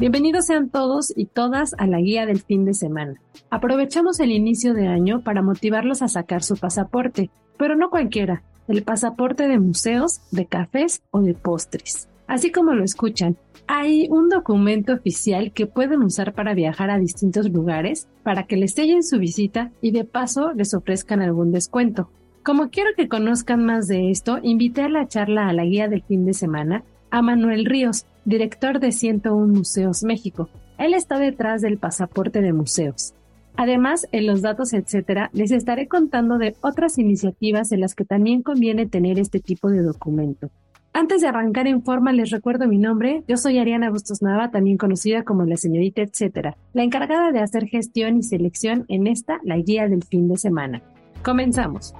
Bienvenidos sean todos y todas a la guía del fin de semana. Aprovechamos el inicio de año para motivarlos a sacar su pasaporte, pero no cualquiera, el pasaporte de museos, de cafés o de postres. Así como lo escuchan, hay un documento oficial que pueden usar para viajar a distintos lugares, para que les sellen su visita y de paso les ofrezcan algún descuento. Como quiero que conozcan más de esto, invité a la charla a la guía del fin de semana a Manuel Ríos, director de 101 Museos México. Él está detrás del pasaporte de museos. Además, en los datos, etcétera, les estaré contando de otras iniciativas en las que también conviene tener este tipo de documento. Antes de arrancar en forma, les recuerdo mi nombre. Yo soy Ariana Bustos Nava, también conocida como la señorita etcétera, la encargada de hacer gestión y selección en esta, la guía del fin de semana. Comenzamos.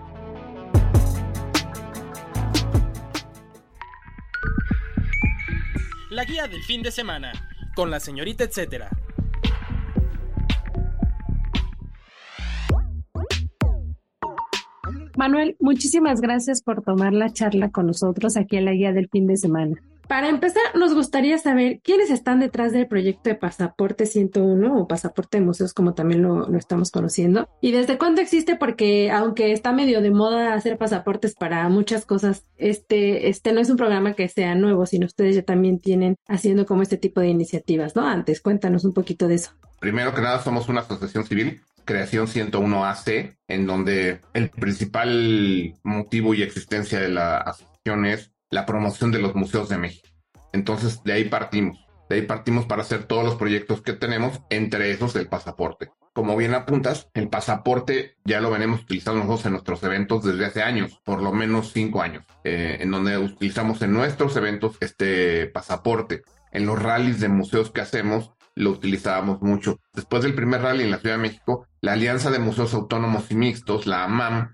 La guía del fin de semana, con la señorita etcétera. Manuel, muchísimas gracias por tomar la charla con nosotros aquí en la guía del fin de semana. Para empezar, nos gustaría saber quiénes están detrás del proyecto de Pasaporte 101 o Pasaporte de Museos, como también lo, estamos conociendo. Y desde cuándo existe, porque aunque está medio de moda hacer pasaportes para muchas cosas, este, este no es un programa que sea nuevo, sino ustedes ya también tienen haciendo como este tipo de iniciativas, ¿no? Antes, cuéntanos un poquito de eso. Primero que nada, somos una asociación civil creación 101AC, en donde el principal motivo y existencia de la asociación es la promoción de los museos de México. Entonces, de ahí partimos. De ahí partimos para hacer todos los proyectos que tenemos, entre esos el pasaporte. Como bien apuntas, el pasaporte ya lo venimos utilizando nosotros en nuestros eventos desde hace años, por lo menos cinco años, eh, en donde utilizamos en nuestros eventos este pasaporte. En los rallies de museos que hacemos, lo utilizábamos mucho. Después del primer rally en la Ciudad de México, la Alianza de Museos Autónomos y Mixtos, la AMAM,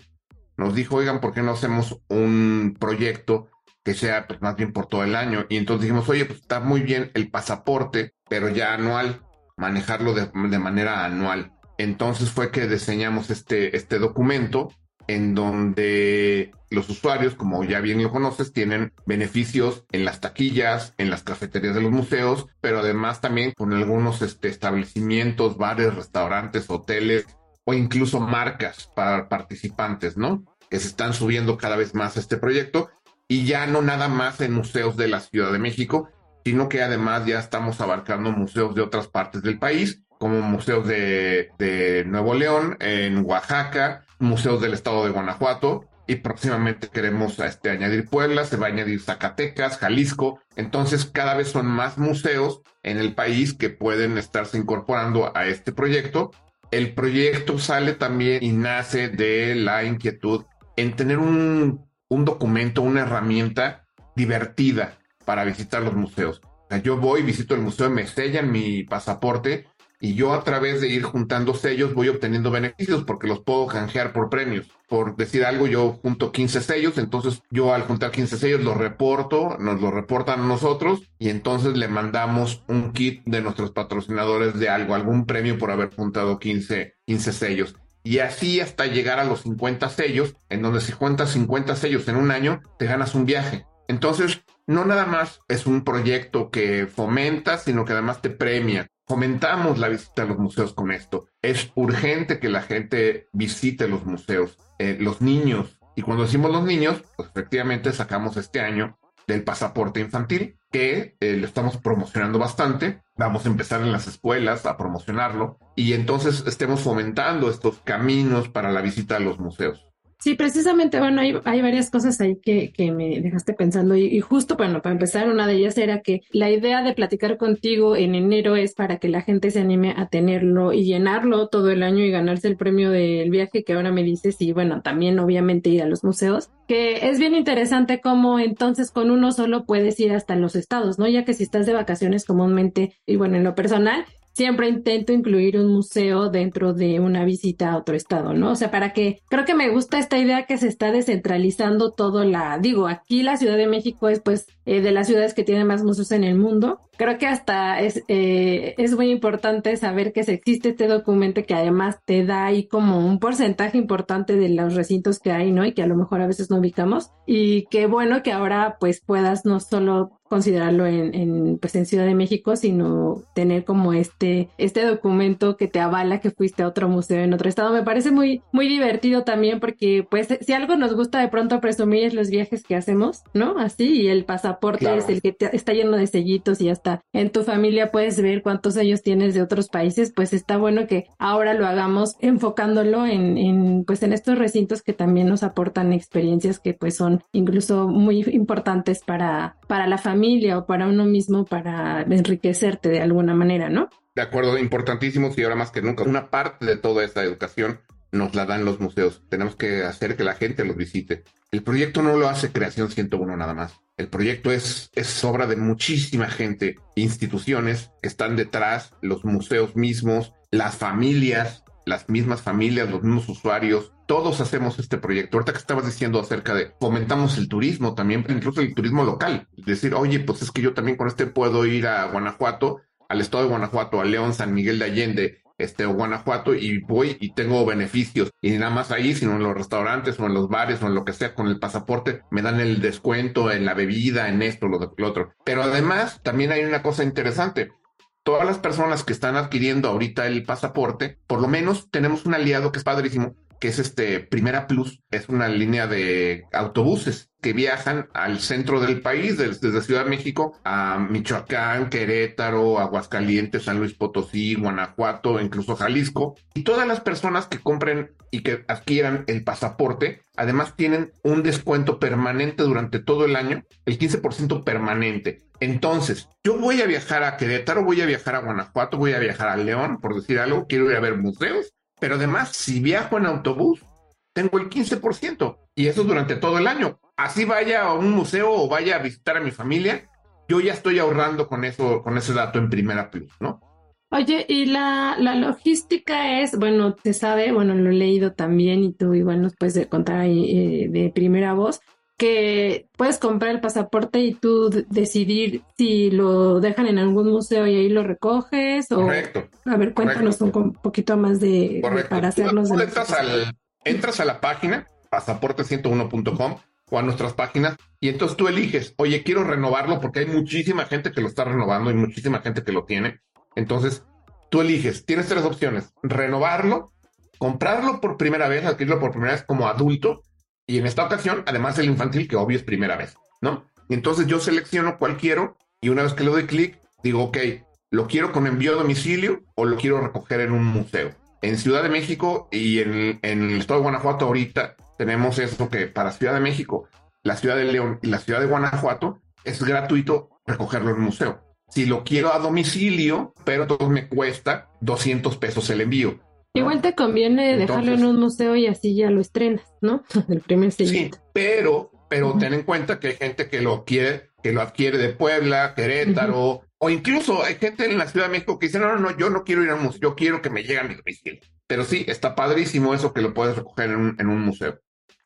nos dijo, oigan, ¿por qué no hacemos un proyecto que sea pues, más bien por todo el año? Y entonces dijimos, oye, pues está muy bien el pasaporte, pero ya anual, manejarlo de, de manera anual. Entonces fue que diseñamos este, este documento en donde los usuarios, como ya bien lo conoces, tienen beneficios en las taquillas, en las cafeterías de los museos, pero además también con algunos este, establecimientos, bares, restaurantes, hoteles o incluso marcas para participantes, ¿no? Que se están subiendo cada vez más a este proyecto y ya no nada más en museos de la Ciudad de México, sino que además ya estamos abarcando museos de otras partes del país, como museos de, Nuevo León, en Oaxaca, museos del estado de Guanajuato y próximamente queremos este, añadir Puebla, se va a añadir Zacatecas, Jalisco. Entonces cada vez son más museos en el país que pueden estarse incorporando a este proyecto. El proyecto sale también y nace de la inquietud en tener un, un documento, una herramienta divertida para visitar los museos. Yo voy, visito el museo, me sellan mi pasaporte y yo a través de ir juntando sellos voy obteniendo beneficios porque los puedo canjear por premios. Por decir algo, yo junto 15 sellos, entonces yo al juntar 15 sellos los reporto, nos lo reportan a nosotros y entonces le mandamos un kit de nuestros patrocinadores de algo, algún premio por haber juntado 15, 15 sellos. Y así hasta llegar a los 50 sellos, en donde si juntas 50 sellos en un año, te ganas un viaje. Entonces, no nada más es un proyecto que fomenta, sino que además te premia fomentamos la visita a los museos con esto. Es urgente que la gente visite los museos, eh, los niños. Y cuando decimos los niños, pues efectivamente sacamos este año del pasaporte infantil, que eh, lo estamos promocionando bastante. Vamos a empezar en las escuelas a promocionarlo y entonces estemos fomentando estos caminos para la visita a los museos. Sí, precisamente, bueno, hay, varias cosas ahí que, que me dejaste pensando y, y, justo, bueno, para empezar, una de ellas era que la idea de platicar contigo en enero es para que la gente se anime a tenerlo y llenarlo todo el año y ganarse el premio del viaje que ahora me dices y bueno, también obviamente ir a los museos, que es bien interesante cómo entonces con uno solo puedes ir hasta los estados, ¿no? Ya que si estás de vacaciones comúnmente, y bueno, en lo personal, siempre intento incluir un museo dentro de una visita a otro estado, ¿no? O sea, para que creo que me gusta esta idea que se está descentralizando todo la, digo, aquí la Ciudad de México es pues eh, de las ciudades que tienen más museos en el mundo. Creo que hasta es, eh, es muy importante saber que existe este documento que además te da ahí como un porcentaje importante de los recintos que hay, ¿no? Y que a lo mejor a veces no ubicamos. Y qué bueno que ahora pues puedas no solo considerarlo en, en, pues en Ciudad de México, sino tener como este, este documento que te avala que fuiste a otro museo en otro estado. Me parece muy, muy divertido también porque pues si algo nos gusta de pronto presumir es los viajes que hacemos, ¿no? Así, y el pasaporte claro. es el que te, está lleno de sellitos y hasta en tu familia puedes ver cuántos sellos tienes de otros países, pues está bueno que ahora lo hagamos enfocándolo en, en pues en estos recintos que también nos aportan experiencias que pues son incluso muy importantes para, para la familia familia o para uno mismo para enriquecerte de alguna manera, ¿no? De acuerdo, importantísimo y ahora más que nunca. Una parte de toda esta educación nos la dan los museos. Tenemos que hacer que la gente los visite. El proyecto no lo hace Creación 101 nada más. El proyecto es, es obra de muchísima gente, instituciones que están detrás, los museos mismos, las familias, las mismas familias, los mismos usuarios, todos hacemos este proyecto. Ahorita que estabas diciendo acerca de fomentamos el turismo también, incluso el turismo local. Decir, oye, pues es que yo también con este puedo ir a Guanajuato, al estado de Guanajuato, a León, San Miguel de Allende, este, Guanajuato, y voy y tengo beneficios. Y nada más ahí, sino en los restaurantes o en los bares o en lo que sea, con el pasaporte, me dan el descuento en la bebida, en esto, lo, lo otro. Pero además, también hay una cosa interesante todas las personas que están adquiriendo ahorita el pasaporte, por lo menos tenemos un aliado que es padrísimo, que es este Primera Plus, es una línea de autobuses que viajan al centro del país, desde Ciudad de México a Michoacán, Querétaro, Aguascalientes, San Luis Potosí, Guanajuato, incluso Jalisco. Y todas las personas que compren y que adquieran el pasaporte, además tienen un descuento permanente durante todo el año, el 15% permanente. Entonces, yo voy a viajar a Querétaro, voy a viajar a Guanajuato, voy a viajar a León, por decir algo, quiero ir a ver museos, pero además, si viajo en autobús, tengo el 15% y eso durante todo el año. Así vaya a un museo o vaya a visitar a mi familia, yo ya estoy ahorrando con eso, con ese dato en primera plus, ¿no? Oye, y la, la logística es, bueno, te sabe, bueno, lo he leído también y tú igual nos puedes contar ahí eh, de primera voz, que puedes comprar el pasaporte y tú decidir si lo dejan en algún museo y ahí lo recoges o correcto. a ver cuéntanos correcto. un poquito más de, de para hacernos entras, al, entras a la página pasaporte101.com o a nuestras páginas y entonces tú eliges oye quiero renovarlo porque hay muchísima gente que lo está renovando y muchísima gente que lo tiene. Entonces tú eliges tienes tres opciones renovarlo comprarlo por primera vez adquirirlo por primera vez como adulto y en esta ocasión, además el infantil, que obvio es primera vez, ¿no? Entonces yo selecciono cuál quiero y una vez que le doy clic, digo, ok, ¿lo quiero con envío a domicilio o lo quiero recoger en un museo? En Ciudad de México y en, en el estado de Guanajuato ahorita tenemos eso que para Ciudad de México, la Ciudad de León y la Ciudad de Guanajuato es gratuito recogerlo en un museo. Si lo quiero a domicilio, pero todo me cuesta 200 pesos el envío. Igual te conviene Entonces, dejarlo en un museo y así ya lo estrenas, ¿no? El primer sellito. Sí, pero, pero uh -huh. ten en cuenta que hay gente que lo quiere, que lo adquiere de Puebla, Querétaro, uh -huh. o incluso hay gente en la Ciudad de México que dice, no, no, no, yo no quiero ir a un museo, yo quiero que me llegue a mi domicilio. Pero sí, está padrísimo eso que lo puedes recoger en un, en un museo.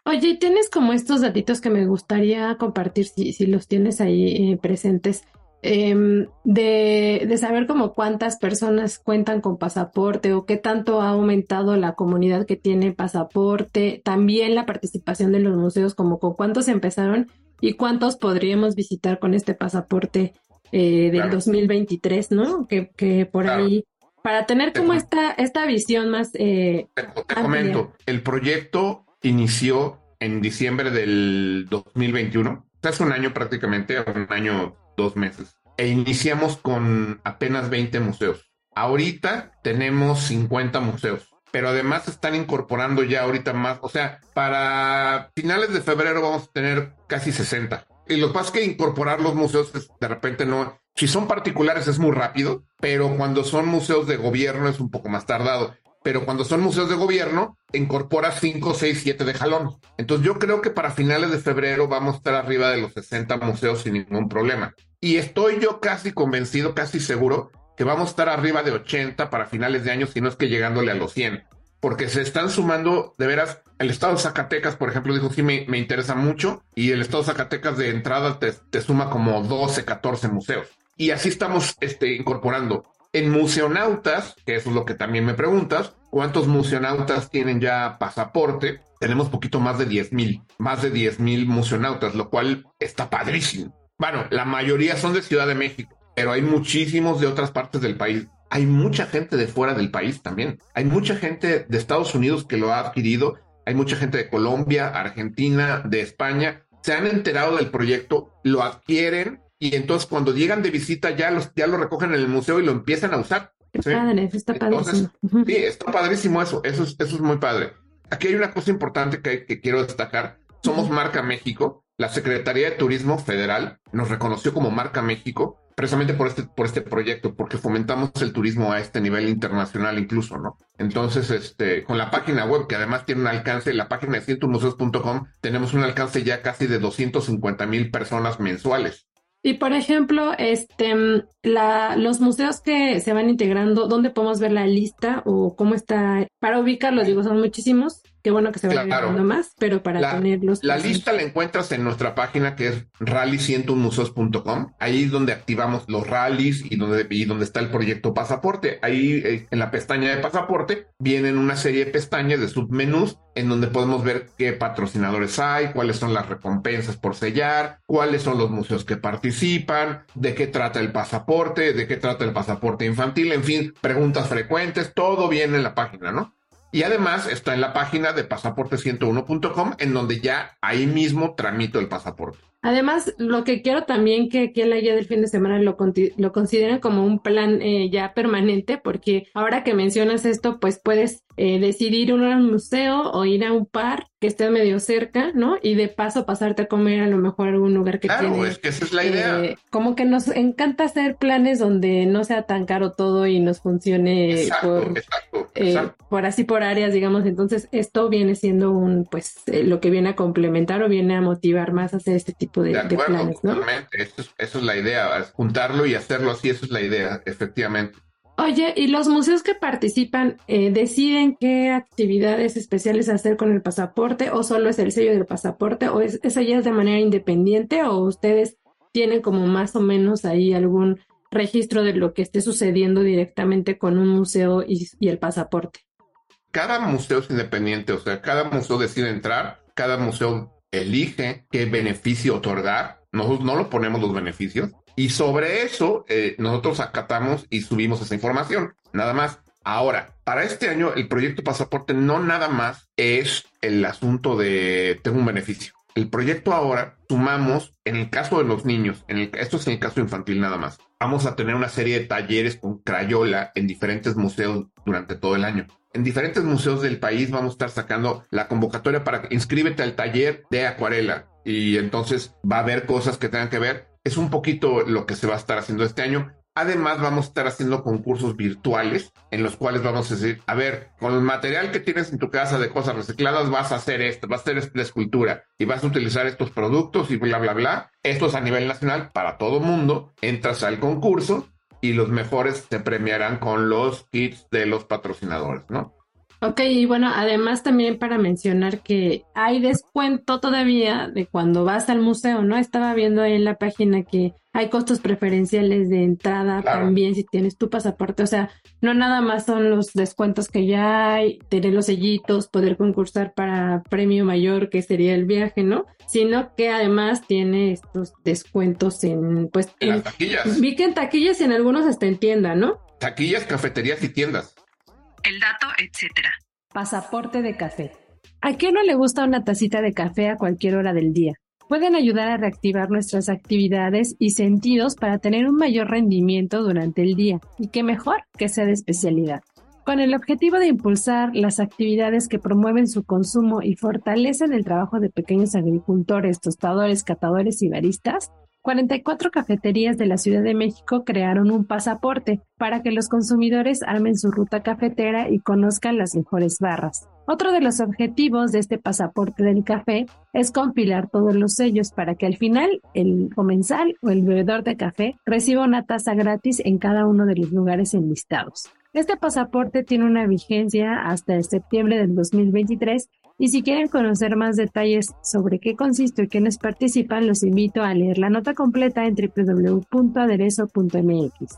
Oye, ¿y tienes como estos datitos que me gustaría compartir si, si los tienes ahí eh, presentes? Eh, de, de, saber como cuántas personas cuentan con pasaporte o qué tanto ha aumentado la comunidad que tiene pasaporte, también la participación de los museos, como con cuántos empezaron y cuántos podríamos visitar con este pasaporte eh, del claro. 2023, ¿no? Que, que por claro. ahí, para tener como esta, esta visión más... Eh, te, te comento, el proyecto inició en diciembre del 2021, hace un año prácticamente, un año dos meses. E iniciamos con apenas 20 museos. Ahorita tenemos 50 museos. pero además están incorporando ya ahorita más, o sea, para finales de febrero vamos a tener casi 60. Y lo que es que incorporar los museos de repente no, si son particulares es muy rápido, pero cuando son museos de gobierno es un poco más tardado. Pero cuando son museos de gobierno, incorpora 5, 6, 7 de jalón. Entonces yo creo que para finales de febrero vamos a estar arriba de los 60 museos sin ningún problema. Y estoy yo casi convencido, casi seguro, que vamos a estar arriba de 80 para finales de año, si no es que llegándole a los 100. Porque se están sumando, de veras, el estado de Zacatecas, por ejemplo, dijo, sí, me, me interesa mucho. Y el estado de Zacatecas de entrada te, te, suma como 12, 14 museos. Y así estamos este, incorporando. En museonautas, que eso es lo que también me preguntas, ¿cuántos museonautas tienen ya pasaporte? Tenemos poquito más de 10 mil, más de 10 mil museonautas, lo cual está padrísimo. Bueno, la mayoría son de Ciudad de México, pero hay muchísimos de otras partes del país. Hay mucha gente de fuera del país también. Hay mucha gente de Estados Unidos que lo ha adquirido. Hay mucha gente de Colombia, Argentina, de España. Se han enterado del proyecto, lo adquieren y entonces cuando llegan de visita ya, los, ya lo recogen en el museo y lo empiezan a usar. Qué ¿sí? padre, está padrísimo. Sí, está padrísimo eso. Eso es, eso es muy padre. Aquí hay una cosa importante que, que quiero destacar. Somos Marca México. La Secretaría de Turismo Federal nos reconoció como Marca México precisamente por este, por este proyecto, porque fomentamos el turismo a este nivel internacional incluso, ¿no? Entonces, este, con la página web, que además tiene un alcance, la página de cientomuseos.com, tenemos un alcance ya casi de 250 mil personas mensuales. Y por ejemplo, este, la, los museos que se van integrando, ¿dónde podemos ver la lista o cómo está? Para ubicarlos, digo, son muchísimos. Qué bueno que se vayan Claro. más, pero para La, tenerlos. la lista la encuentras en nuestra página que es rally101museos.com. Ahí es donde activamos los rallies y donde, y donde está el proyecto pasaporte. Ahí eh, en la pestaña de pasaporte vienen una serie de pestañas de submenús en donde podemos ver qué patrocinadores hay, cuáles son las recompensas por sellar, cuáles son los museos que participan, de qué trata el pasaporte, de qué trata el pasaporte infantil, en fin, preguntas frecuentes, todo viene en la página, ¿no? Y además está en la página de pasaporte101.com, en donde ya ahí mismo tramito el pasaporte. Además, lo que quiero también que aquí en la guía del fin de semana lo, lo consideren como un plan eh, ya permanente, porque ahora que mencionas esto, pues puedes eh, decidir ir a un museo o ir a un par que esté medio cerca, ¿no? Y de paso pasarte a comer a lo mejor a algún lugar que Claro, tiene. es que esa es la idea. eh, como que nos encanta hacer planes donde no sea tan caro todo y nos funcione exacto, por, exacto, eh, exacto. por así por áreas, digamos. Entonces, esto viene siendo un, pues, eh, lo que viene a complementar o viene a motivar más a hacer este tipo de, De de acuerdo, planes, ¿no? totalmente. Eso es, eso es la idea, juntarlo y hacerlo así, eso es la idea, efectivamente. Oye, ¿y los museos que participan eh, deciden qué actividades especiales hacer con el pasaporte o solo es el sello del pasaporte o es, eso ya es de manera independiente o ustedes tienen como más o menos ahí algún registro de lo que esté sucediendo directamente con un museo y, y el pasaporte? Cada museo es independiente, o sea, cada museo decide entrar, cada museo elige qué beneficio otorgar. Nosotros no lo ponemos los beneficios. Y sobre eso, eh, nosotros acatamos y subimos esa información. Nada más. Ahora, para este año, el proyecto pasaporte no nada más es el asunto de tengo un beneficio. El proyecto ahora sumamos, en el caso de los niños, en el, esto es en el caso infantil nada más, vamos a tener una serie de talleres con Crayola en diferentes museos durante todo el año. En diferentes museos del país vamos a estar sacando la convocatoria para inscríbete al taller de acuarela y entonces va a haber cosas que tengan que ver. Es un poquito lo que se va a estar haciendo este año. Además, vamos a estar haciendo concursos virtuales en los cuales vamos a decir, a ver, con el material que tienes en tu casa de cosas recicladas, vas a hacer esto, vas a hacer esta escultura y vas a utilizar estos productos y bla, bla, bla. Esto es a nivel nacional para todo mundo. Entras al concurso y los mejores se premiarán con los kits de los patrocinadores, ¿no? Ok, y bueno, además también para mencionar que hay descuento todavía de cuando vas al museo, ¿no? Estaba viendo ahí en la página que hay costos preferenciales de entrada Claro. también si tienes tu pasaporte, o sea, no nada más son los descuentos que ya hay, tener los sellitos, poder concursar para premio mayor que sería el viaje, ¿no? Sino que además tiene estos descuentos en, pues, En en- las taquillas, vi que en taquillas y en algunos hasta en tienda, ¿no? taquillas, cafeterías y tiendas. El dato, etcétera. Pasaporte de café. ¿A quién no le gusta una tacita de café a cualquier hora del día? Pueden ayudar a reactivar nuestras actividades y sentidos para tener un mayor rendimiento durante el día. Y qué mejor que sea de especialidad. Con el objetivo de impulsar las actividades que promueven su consumo y fortalecen el trabajo de pequeños agricultores, tostadores, catadores y baristas, 44 cafeterías de la Ciudad de México crearon un pasaporte para que los consumidores armen su ruta cafetera y conozcan las mejores barras. Otro de los objetivos de este pasaporte del café es compilar todos los sellos para que al final el comensal o el bebedor de café reciba una taza gratis en cada uno de los lugares enlistados. Este pasaporte tiene una vigencia hasta septiembre del 2023 y si quieren conocer más detalles sobre qué consiste y quiénes participan, los invito a leer la nota completa en www.aderezo.mx.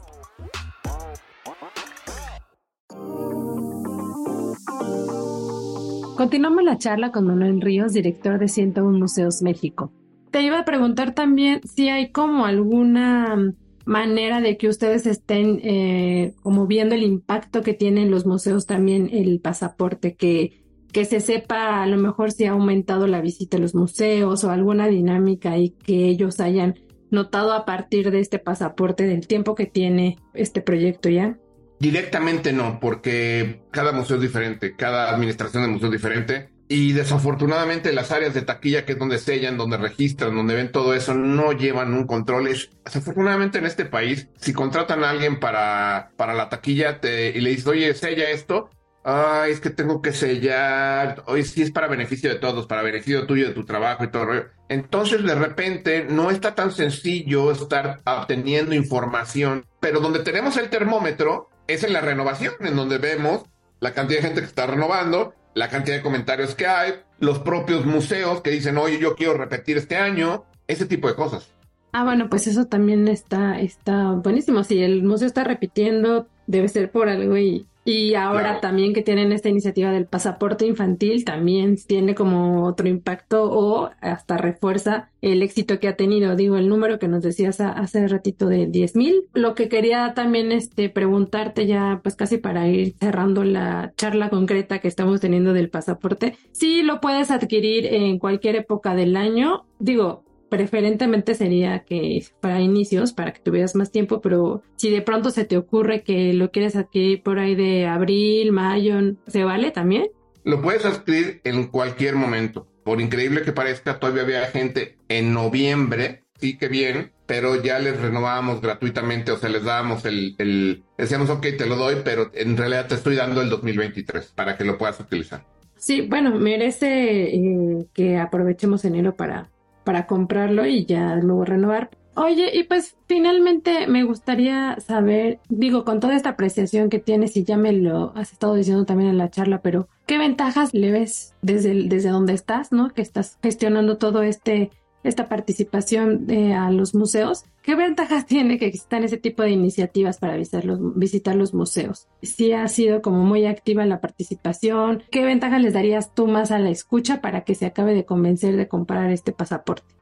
Continuamos la charla con Manuel Ríos, director de 101 Museos México. Te iba a preguntar también si hay como alguna manera de que ustedes estén eh, como viendo el impacto que tienen los museos también el pasaporte, que, que se sepa a lo mejor si ha aumentado la visita a los museos o alguna dinámica y que ellos hayan notado a partir de este pasaporte del tiempo que tiene este proyecto ya. Directamente no, porque cada museo es diferente, cada administración de museo es diferente. Y desafortunadamente las áreas de taquilla, que es donde sellan, donde registran, donde ven todo eso, no llevan un control. desafortunadamente en este país, si contratan a alguien para, para la taquilla y le dices, oye, sella esto, ay, es que tengo que sellar, hoy sí es para beneficio de todos, para beneficio tuyo, de tu trabajo y todo. Entonces, de repente, no está tan sencillo estar obteniendo información, pero donde tenemos el termómetro, es en la renovación, en donde vemos la cantidad de gente que está renovando, la cantidad de comentarios que hay, los propios museos que dicen, oye, yo quiero repetir este año, ese tipo de cosas. Ah, bueno, pues eso también está, está buenísimo. Si el museo está repitiendo, debe ser por algo y y ahora también que tienen esta iniciativa del pasaporte infantil, también tiene como otro impacto o hasta refuerza el éxito que ha tenido. Digo, el número que nos decías hace ratito de 10 mil. Lo que quería también este, preguntarte ya, pues casi para ir cerrando la charla concreta que estamos teniendo del pasaporte, si lo puedes adquirir en cualquier época del año. Digo, preferentemente sería que para inicios, para que tuvieras más tiempo, pero si de pronto se te ocurre que lo quieres adquirir por ahí de abril, mayo, ¿se vale también? Lo puedes adquirir en cualquier momento. Por increíble que parezca, todavía había gente en noviembre, sí que bien, pero ya les renovábamos gratuitamente, o sea, les dábamos el, el, decíamos, ok, te lo doy, pero en realidad te estoy dando el 2023 para que lo puedas utilizar. Sí, bueno, merece eh, que aprovechemos enero para para comprarlo y ya luego renovar. Oye, y pues finalmente me gustaría saber, digo, con toda esta apreciación que tienes y ya me lo has estado diciendo también en la charla, pero ¿qué ventajas le ves desde, desde donde estás, ¿no? Que estás gestionando todo este esta participación eh, a los museos. ¿Qué ventajas tiene que existan ese tipo de iniciativas para visitar los, visitar los museos? Si ha sido como muy activa la participación, ¿qué ventajas les darías tú más a la escucha para que se acabe de convencer de comprar este pasaporte?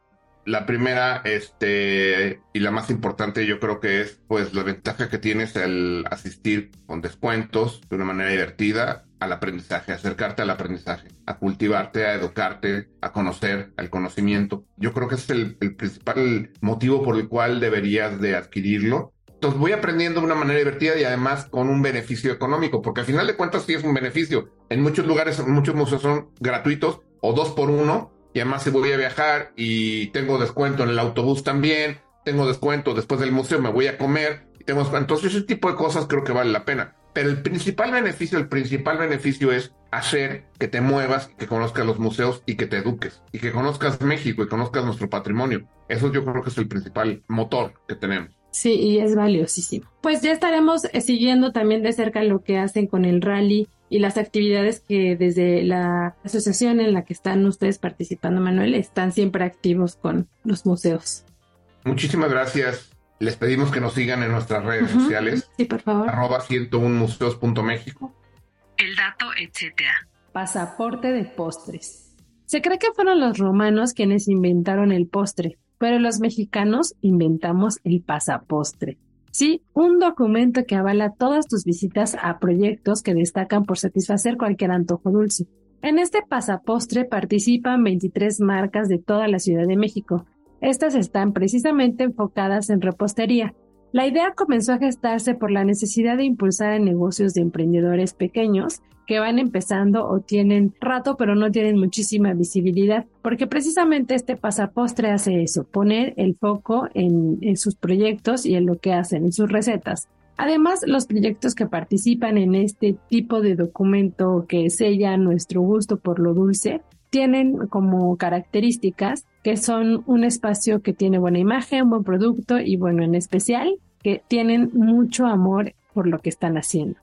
La primera, este, y la más importante, yo creo que es, pues, la ventaja que tienes el asistir con descuentos de una manera divertida al aprendizaje, acercarte al aprendizaje, a cultivarte, a educarte, a conocer, al conocimiento. Yo creo que es el, principal motivo por el cual deberías de adquirirlo. Entonces voy aprendiendo de una manera divertida y además con un beneficio económico, porque al final de cuentas sí es un beneficio. En muchos lugares, muchos museos son gratuitos o dos por uno, y además si voy a viajar y tengo descuento en el autobús también, tengo descuento después del museo, me voy a comer, y tengo entonces ese tipo de cosas creo que vale la pena. Pero el principal beneficio, el principal beneficio es hacer que te muevas, que conozcas los museos y que te eduques, y que conozcas México y conozcas nuestro patrimonio. Eso yo creo que es el principal motor que tenemos. Sí, y es valiosísimo. Pues ya estaremos eh, siguiendo también de cerca lo que hacen con el rally y las actividades que desde la asociación en la que están ustedes participando, Manuel, están siempre activos con los museos. Muchísimas gracias. Les pedimos que nos sigan en nuestras redes sociales. Sí, por favor. Arroba 101museos.méxico. El dato, etcétera. Pasaporte de postres. Se cree que fueron los romanos quienes inventaron el postre, pero los mexicanos inventamos el pasapostre. Sí, un documento que avala todas tus visitas a proyectos que destacan por satisfacer cualquier antojo dulce. En este pasapostre participan 23 marcas de toda la Ciudad de México. Estas están precisamente enfocadas en repostería. La idea comenzó a gestarse por la necesidad de impulsar negocios de emprendedores pequeños que van empezando o tienen rato pero no tienen muchísima visibilidad, porque precisamente este pasapostre hace eso, poner el foco en, en sus proyectos y en lo que hacen, en sus recetas. Además, los proyectos que participan en este tipo de documento que sella nuestro gusto por lo dulce tienen como características que son un espacio que tiene buena imagen, buen producto y bueno, en especial que tienen mucho amor por lo que están haciendo.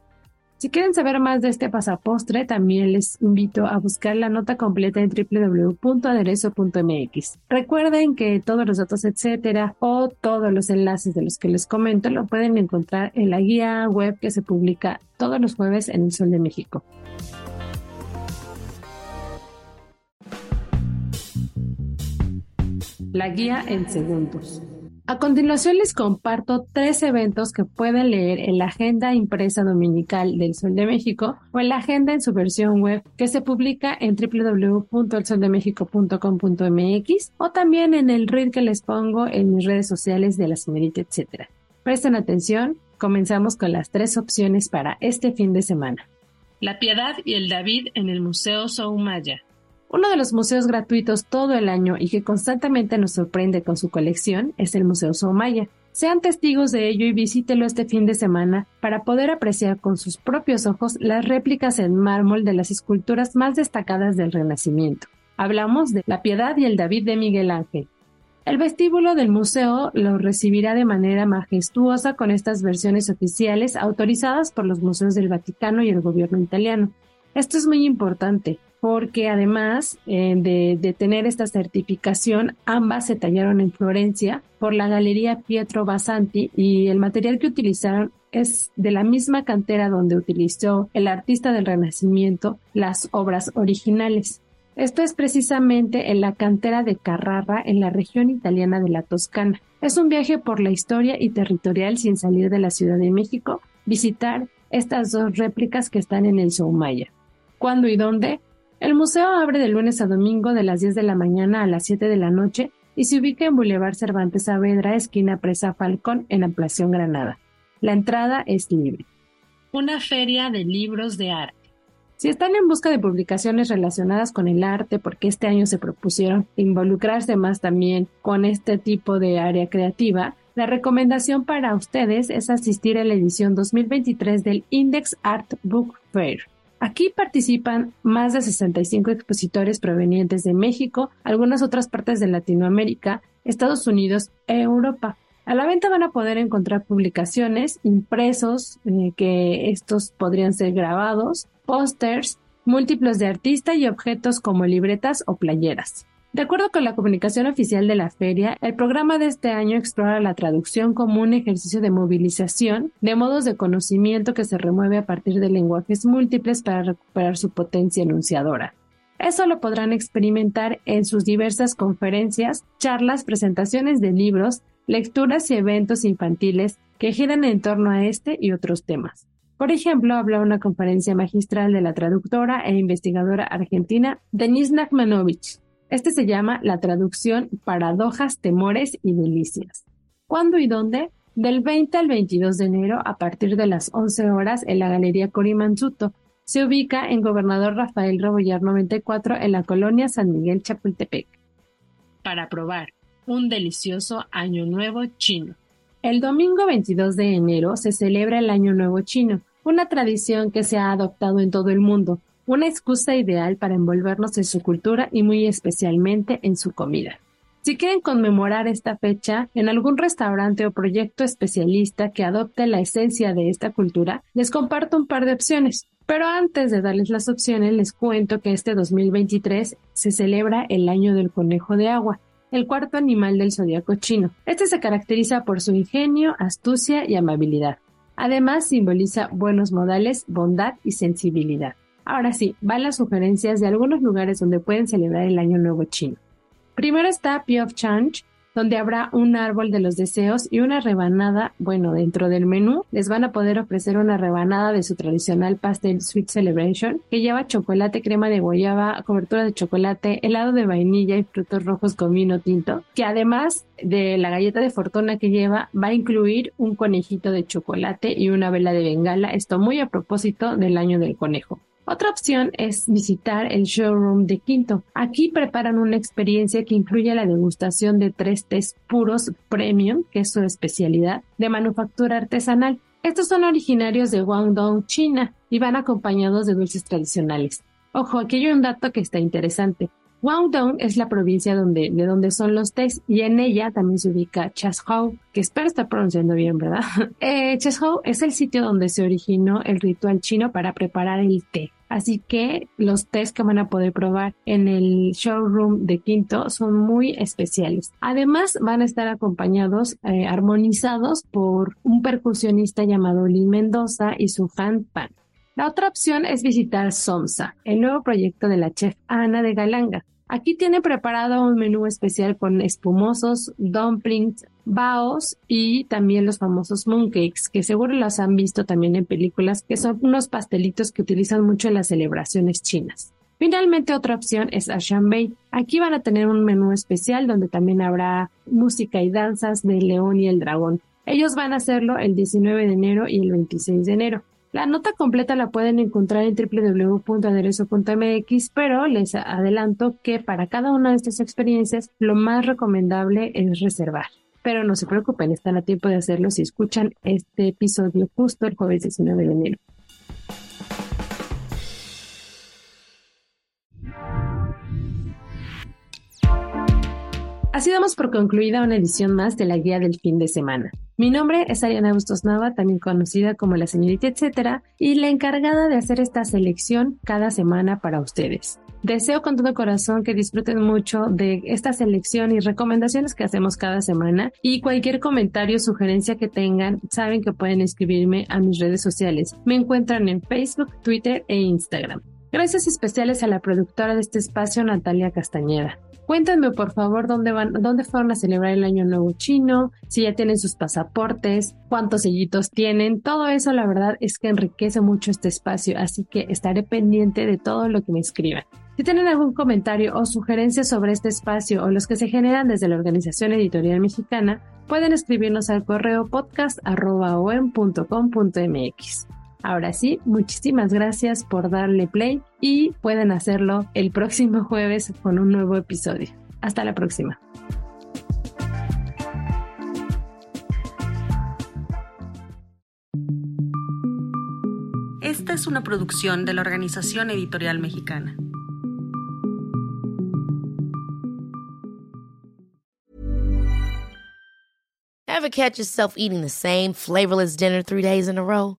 Si quieren saber más de este pasapostre, también les invito a buscar la nota completa en www.aderezo.mx. Recuerden que todos los datos, etcétera, o todos los enlaces de los que les comento, lo pueden encontrar en la guía web que se publica todos los jueves en el Sol de México. La guía en segundos. A continuación les comparto tres eventos que pueden leer en la agenda impresa dominical del Sol de México o en la agenda en su versión web que se publica en www.elsoldemexico.com.mx o también en el read que les pongo en mis redes sociales de la señorita, etcétera. Presten atención, comenzamos con las tres opciones para este fin de semana. La Piedad y el David en el Museo Soumaya. Uno de los museos gratuitos todo el año y que constantemente nos sorprende con su colección es el Museo Soumaya. Sean testigos de ello y visítelo este fin de semana para poder apreciar con sus propios ojos las réplicas en mármol de las esculturas más destacadas del Renacimiento. Hablamos de La Piedad y el David de Miguel Ángel. El vestíbulo del museo lo recibirá de manera majestuosa con estas versiones oficiales autorizadas por los museos del Vaticano y el gobierno italiano. Esto es muy importante, porque además eh, de, tener esta certificación, ambas se tallaron en Florencia por la Galería Pietro Basanti y el material que utilizaron es de la misma cantera donde utilizó el artista del Renacimiento las obras originales. Esto es precisamente en la cantera de Carrara, en la región italiana de la Toscana. Es un viaje por la historia y territorial sin salir de la Ciudad de México, visitar estas dos réplicas que están en el Soumaya. ¿Cuándo y dónde? El museo abre de lunes a domingo de las 10 de la mañana a las 7 de la noche y se ubica en Boulevard Cervantes Saavedra, esquina Presa Falcón, en Ampliación Granada. La entrada es libre. Una feria de libros de arte. Si están en busca de publicaciones relacionadas con el arte, porque este año se propusieron involucrarse más también con este tipo de área creativa, la recomendación para ustedes es asistir a la edición 2023 del Index Art Book Fair Aquí participan más de 65 expositores provenientes de México, algunas otras partes de Latinoamérica, Estados Unidos e Europa. A la venta van a poder encontrar publicaciones, impresos, eh, que estos podrían ser grabados, pósters, múltiplos de artista y objetos como libretas o playeras. De acuerdo con la comunicación oficial de la feria, el programa de este año explora la traducción como un ejercicio de movilización de modos de conocimiento que se remueve a partir de lenguajes múltiples para recuperar su potencia enunciadora. Eso lo podrán experimentar en sus diversas conferencias, charlas, presentaciones de libros, lecturas y eventos infantiles que giran en torno a este y otros temas. Por ejemplo, habla una conferencia magistral de la traductora e investigadora argentina Denise Nachmanovich, este se llama la traducción Paradojas, Temores y Delicias. ¿Cuándo y dónde? Del 20 al 22 de enero a partir de las 11 horas en la Galería Corimansuto. Se ubica en Gobernador Rafael Rebollar 94 en la colonia San Miguel Chapultepec. Para probar un delicioso Año Nuevo chino. El domingo 22 de enero se celebra el Año Nuevo chino, una tradición que se ha adoptado en todo el mundo, una excusa ideal para envolvernos en su cultura y muy especialmente en su comida. Si quieren conmemorar esta fecha en algún restaurante o proyecto especialista que adopte la esencia de esta cultura, les comparto un par de opciones. Pero antes de darles las opciones, les cuento que este 2023 se celebra el año del conejo de agua, el cuarto animal del zodiaco chino. Este se caracteriza por su ingenio, astucia y amabilidad. Además, simboliza buenos modales, bondad y sensibilidad. Ahora sí, van las sugerencias de algunos lugares donde pueden celebrar el Año Nuevo chino. Primero está Pyeongchang, donde habrá un árbol de los deseos y una rebanada, bueno, dentro del menú les van a poder ofrecer una rebanada de su tradicional pastel Sweet Celebration que lleva chocolate, crema de guayaba, cobertura de chocolate, helado de vainilla y frutos rojos con vino tinto, que además de la galleta de fortuna que lleva va a incluir un conejito de chocolate y una vela de bengala, esto muy a propósito del año del conejo. Otra opción es visitar el showroom de Quinto. Aquí preparan una experiencia que incluye la degustación de tres tés puros premium, que es su especialidad, de manufactura artesanal. Estos son originarios de Guangdong, China, y van acompañados de dulces tradicionales. Ojo, aquí hay un dato que está interesante. Guangdong es la provincia donde, de donde son los tés y en ella también se ubica Chashou, que espero estar pronunciando bien, ¿verdad? eh, Chashou es el sitio donde se originó el ritual chino para preparar el té. Así que los test que van a poder probar en el showroom de Quinto son muy especiales. Además, van a estar acompañados, eh, armonizados por un percusionista llamado Lee Mendoza y su fan pan. La otra opción es visitar Somsa, el nuevo proyecto de la chef Ana de Galanga. Aquí tiene preparado un menú especial con espumosos, dumplings, baos y también los famosos mooncakes, que seguro los han visto también en películas, que son unos pastelitos que utilizan mucho en las celebraciones chinas. Finalmente, otra opción es Bay. Aquí van a tener un menú especial donde también habrá música y danzas del león y el dragón. Ellos van a hacerlo el 19 de enero y el 26 de enero. La nota completa la pueden encontrar en www.aderezo.mx, pero les adelanto que para cada una de estas experiencias lo más recomendable es reservar. Pero no se preocupen, están a tiempo de hacerlo si escuchan este episodio justo el jueves 19 de enero. Así damos por concluida una edición más de la guía del fin de semana. Mi nombre es Ariana Bustos Nava, también conocida como la señorita etcétera, y la encargada de hacer esta selección cada semana para ustedes. Deseo con todo corazón que disfruten mucho de esta selección y recomendaciones que hacemos cada semana y cualquier comentario o sugerencia que tengan, saben que pueden escribirme a mis redes sociales. Me encuentran en Facebook, Twitter e Instagram. Gracias especiales a la productora de este espacio, Natalia Castañeda. Cuéntenme por favor dónde van, dónde fueron a celebrar el Año Nuevo Chino, si ya tienen sus pasaportes, cuántos sellitos tienen. Todo eso, la verdad, es que enriquece mucho este espacio, así que estaré pendiente de todo lo que me escriban. Si tienen algún comentario o sugerencia sobre este espacio o los que se generan desde la Organización Editorial Mexicana, pueden escribirnos al correo podcast.com.mx. Ahora sí, muchísimas gracias por darle play y pueden hacerlo el próximo jueves con un nuevo episodio. Hasta la próxima. Esta es una producción de la Organización Editorial Mexicana. Ever catch yourself eating the same flavorless dinner three days in a row?